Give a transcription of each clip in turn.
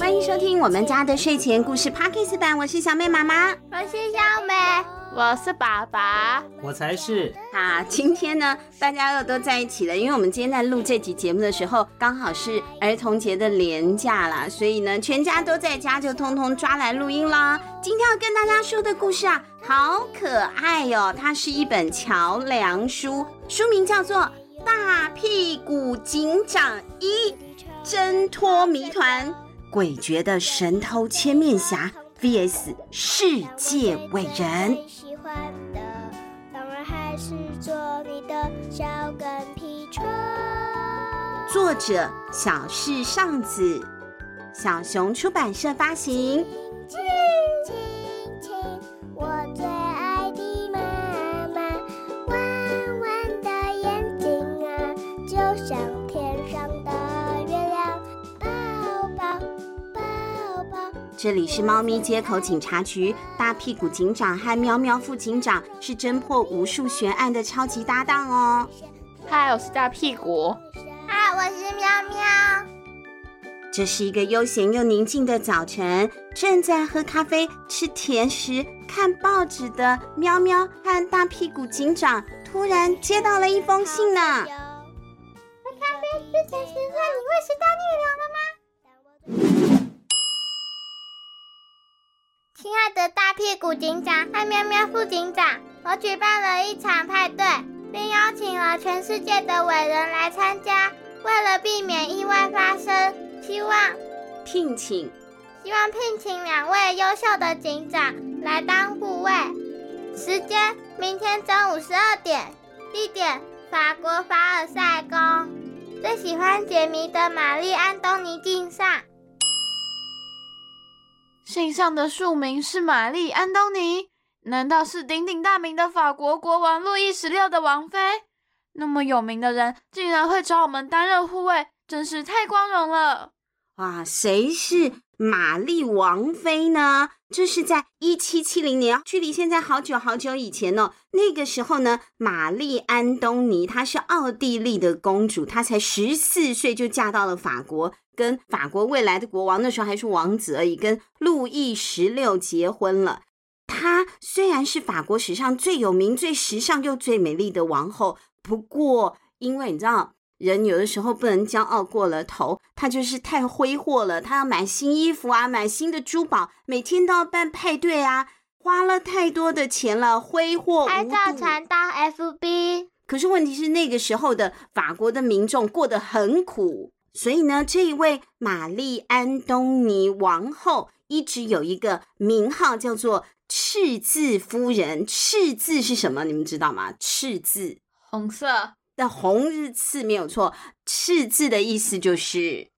欢迎收听我们家的睡前故事 Podcast 版，我是小妹妈妈，我是小美，我是爸爸，我才是。啊，今天呢，大家又都在一起了，因为我们今天在录这集节目的时候，刚好是儿童节的连假啦，所以呢，全家都在家，就通通抓来录音啦。今天要跟大家说的故事啊，好可爱哟、哦，它是一本桥梁书，书名叫做《大屁股警长一挣脱谜团》。诡谲的神偷千面侠 VS 世界伟人。喜欢的当然还是做你的小跟屁虫。作者小室尚子，小熊出版社发行。这里是猫咪街口警察局，大屁股警长和喵喵副警长是侦破无数悬案的超级搭档哦。嗨，我是大屁股。嗨，我是喵喵。这是一个悠闲又宁静的早晨，正在喝咖啡、吃甜食、看报纸的喵喵和大屁股警长突然接到了一封信呢。喝咖啡、吃甜食，那你会是大逆流了大屁股警长和喵喵副警长，我举办了一场派对，并邀请了全世界的伟人来参加。为了避免意外发生，希望聘请，希望聘请两位优秀的警长来当护卫。时间：明天中午十二点。地点：法国凡尔赛宫。最喜欢解谜的玛丽安东尼敬上。信上的署名是玛丽·安东尼，难道是鼎鼎大名的法国国王路易十六的王妃？那么有名的人竟然会找我们担任护卫，真是太光荣了！哇，谁是玛丽王妃呢？这是在一七七零年，距离现在好久好久以前哦。那个时候呢，玛丽·安东尼她是奥地利的公主，她才十四岁就嫁到了法国。跟法国未来的国王，那时候还是王子而已，跟路易十六结婚了。她虽然是法国史上最有名、最时尚又最美丽的王后，不过因为你知道，人有的时候不能骄傲过了头，她就是太挥霍了。她要买新衣服啊，买新的珠宝，每天都要办派对啊，花了太多的钱了，挥霍无度。拍照传到 FB。可是问题是，那个时候的法国的民众过得很苦。所以呢，这一位玛丽安东尼王后一直有一个名号，叫做赤字夫人。赤字是什么？你们知道吗？赤字，红色的红日刺没有错。赤字的意思就是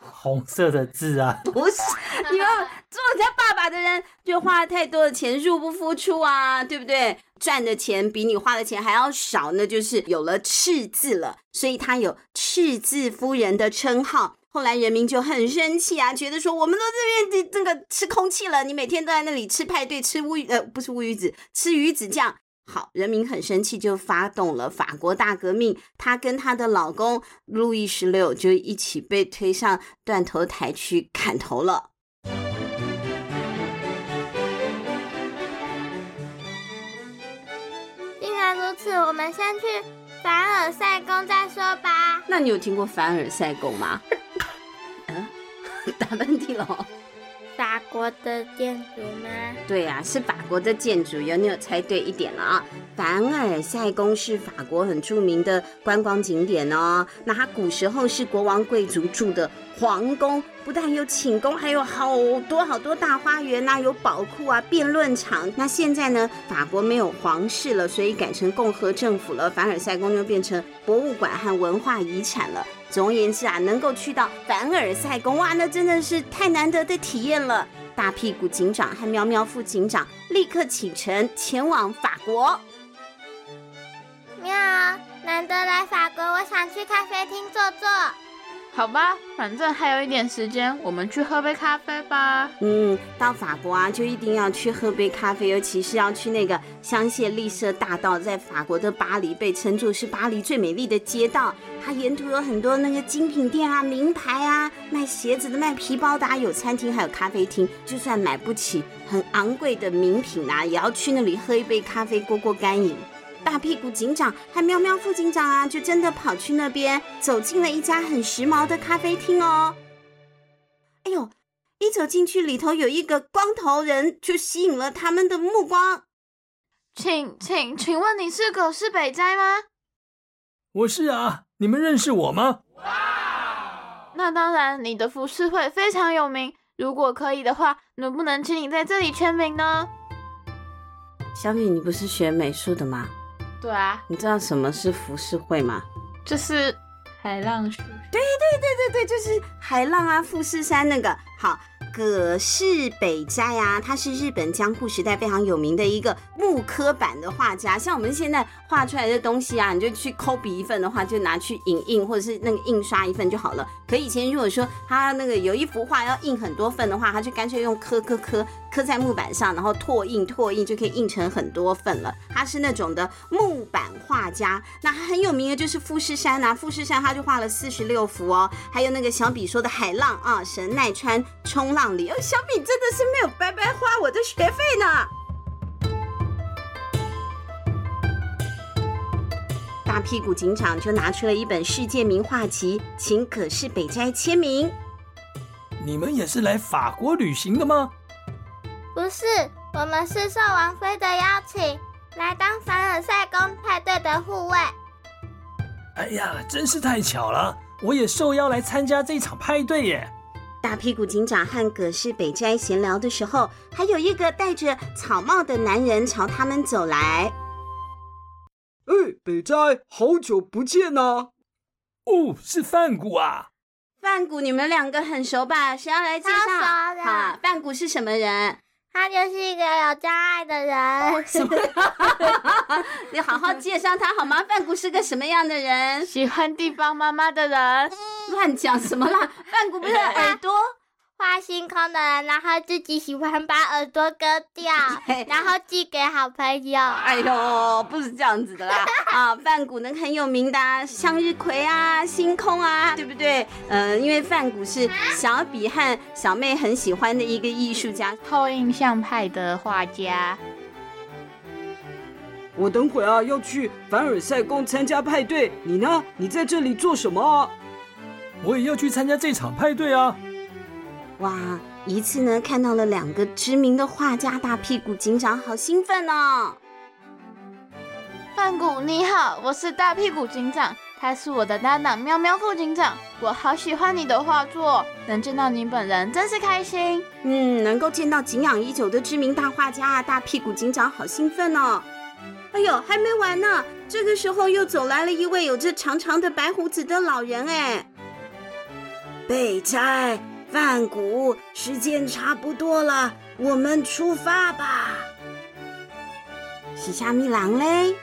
红色的字啊，不是？你们做人家爸爸的人，就花了太多的钱，入不敷出啊，对不对？赚的钱比你花的钱还要少，那就是有了赤字了，所以他有赤字夫人的称号。后来人民就很生气啊，觉得说我们都这边这个吃空气了，你每天都在那里吃派对，吃乌呃不是乌鱼子，吃鱼子酱。好，人民很生气，就发动了法国大革命。她跟她的老公路易十六就一起被推上断头台去砍头了。此，我们先去凡尔赛宫再说吧。那你有听过凡尔赛宫吗？嗯 打喷嚏了。法国的建筑吗？对、啊，是法国的建筑。有你有猜对一点了啊！凡尔赛宫是法国很著名的观光景点哦。那它古时候是国王贵族住的皇宫，不但有寝宫，还有好多好多大花园呐、啊，有宝库啊，辩论场。那现在呢，法国没有皇室了，所以改成共和政府了，凡尔赛宫就变成博物馆和文化遗产了。总而言之啊，能够去到凡尔赛宫哇，那真的是太难得的体验了。大屁股警长和喵喵副警长立刻启程前往法国。喵，难得来法国，我想去咖啡厅坐坐。好吧，反正还有一点时间，我们去喝杯咖啡吧。嗯，到法国啊，就一定要去喝杯咖啡，尤其是要去那个香榭丽舍大道，在法国的巴黎被称作是巴黎最美丽的街道。它沿途有很多那个精品店啊、名牌啊，卖鞋子的、卖皮包的，有餐厅，还有咖啡厅。就算买不起很昂贵的名品啊，也要去那里喝一杯咖啡，过过干瘾。大屁股警长和喵喵副警长啊，就真的跑去那边，走进了一家很时髦的咖啡厅哦。哎呦，一走进去，里头有一个光头人，就吸引了他们的目光。请请请问你是葛饰北斋吗？我是啊，你们认识我吗？那当然，你的浮世绘非常有名。如果可以的话，能不能请你在这里签名呢？小米，你不是学美术的吗？对啊，你知道什么是浮世绘吗？就是海浪书。对对对对对，就是海浪啊，富士山那个。好。葛饰北斋啊，他是日本江户时代非常有名的一个木刻版的画家。像我们现在画出来的东西啊，你就去抠笔一份的话，就拿去影印或者是那个印刷一份就好了。可以前如果说他那个有一幅画要印很多份的话，他就干脆用刻刻刻刻在木板上，然后拓印拓印就可以印成很多份了。他是那种的木板画家。那他很有名的就是富士山啊，富士山他就画了四十六幅哦，还有那个小比说的海浪啊，神奈川冲浪。里哦，小敏真的是没有白白花我的学费呢。大屁股警长就拿出了一本世界名画集，请葛饰北斋签名。你们也是来法国旅行的吗？不是，我们是受王妃的邀请，来当凡尔赛宫派对的护卫。哎呀，真是太巧了，我也受邀来参加这场派对耶。大屁股警长和葛饰北斋闲聊的时候，还有一个戴着草帽的男人朝他们走来。哎，北斋，好久不见呐！哦，是范谷啊！范谷，你们两个很熟吧？谁要来介绍？好，范谷是什么人？他就是一个有障碍的人。什么？你好好介绍他好吗？范谷是个什么样的人？喜欢地方妈妈的人。乱讲什么啦？范谷不是耳朵画星空的人，然后自己喜欢把耳朵割掉，然后寄给好朋友。哎呦，不是这样子的啦！啊，梵谷呢很有名的向日葵啊、星空啊，对不对？嗯、呃，因为梵谷是小比和小妹很喜欢的一个艺术家，后印象派的画家。我等会啊要去凡尔赛宫参加派对，你呢？你在这里做什么啊？我也要去参加这场派对啊！哇，一次呢看到了两个知名的画家，大屁股警长好兴奋哦！范谷你好，我是大屁股警长，他是我的搭档喵喵副警长，我好喜欢你的画作，能见到你本人真是开心。嗯，能够见到敬仰已久的知名大画家啊，大屁股警长好兴奋哦！哎呦，还没完呢，这个时候又走来了一位有着长长的白胡子的老人哎。备斋、梵谷，时间差不多了，我们出发吧。是虾米郎嘞？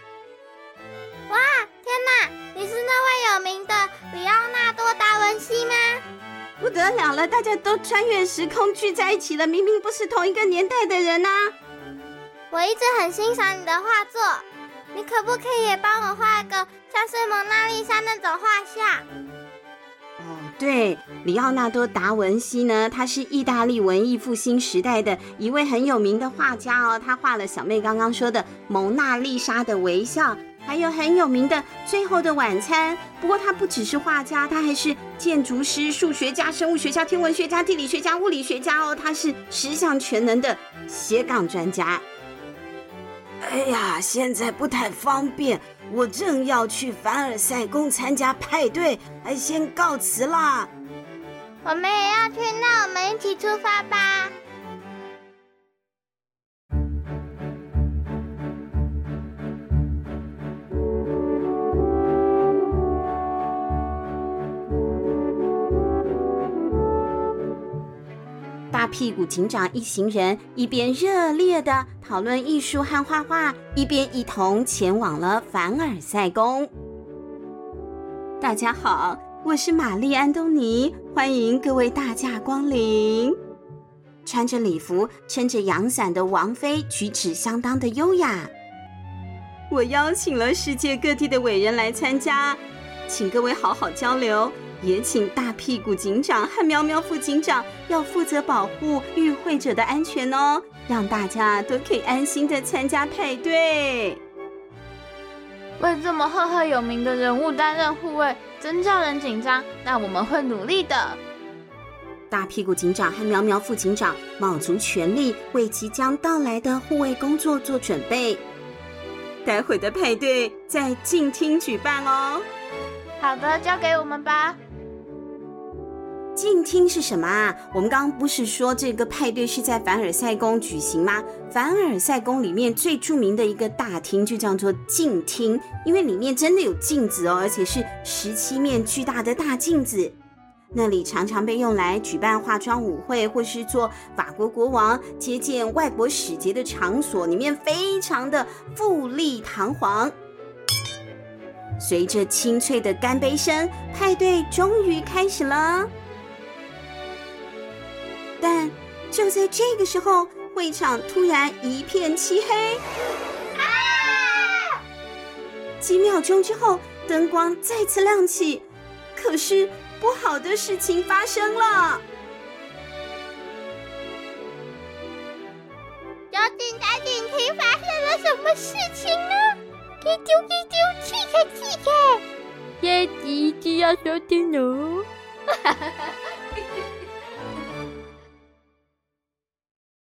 哇，天哪！你是那位有名的里奥纳多·达文西吗？不得了了，大家都穿越时空聚在一起了，明明不是同一个年代的人呐、啊！我一直很欣赏你的画作，你可不可以也帮我画一个像是蒙娜丽莎那种画像？对，里奥纳多·达文西呢，他是意大利文艺复兴时代的一位很有名的画家哦。他画了小妹刚刚说的《蒙娜丽莎的微笑》，还有很有名的《最后的晚餐》。不过他不只是画家，他还是建筑师、数学家、生物学家、天文学家、地理学家、物理学家哦。他是十项全能的斜杠专家。哎呀，现在不太方便。我正要去凡尔赛宫参加派对，还先告辞啦。我们也要去，那我们一起出发吧。屁股警长一行人一边热烈地讨论艺术和画画，一边一同前往了凡尔赛宫。大家好，我是玛丽安东尼，欢迎各位大驾光临。穿着礼服、撑着阳伞的王妃举止相当的优雅。我邀请了世界各地的伟人来参加，请各位好好交流，也请大屁股警长和喵喵副警长要负责保护与会者的安全哦，让大家都可以安心的参加派对。为这么赫赫有名的人物担任护卫，真叫人紧张。那我们会努力的。大屁股警长和喵喵副警长卯足全力，为即将到来的护卫工作做准备。待会的派对在静听举办哦。好的，交给我们吧。镜厅是什么啊？我们刚刚不是说这个派对是在凡尔赛宫举行吗？凡尔赛宫里面最著名的一个大厅就叫做镜厅，因为里面真的有镜子哦，而且是十七面巨大的大镜子。那里常常被用来举办化妆舞会，或是做法国国王接见外国使节的场所，里面非常的富丽堂皇。随着清脆的干杯声，派对终于开始了。但就在这个时候，会场突然一片漆黑。啊！几秒钟之后，灯光再次亮起，可是。不好的事情发生了！究竟在镜厅发生了什么事情呢？给丢给丢，气开气开！耶！一定要收听哦！哈哈哈哈。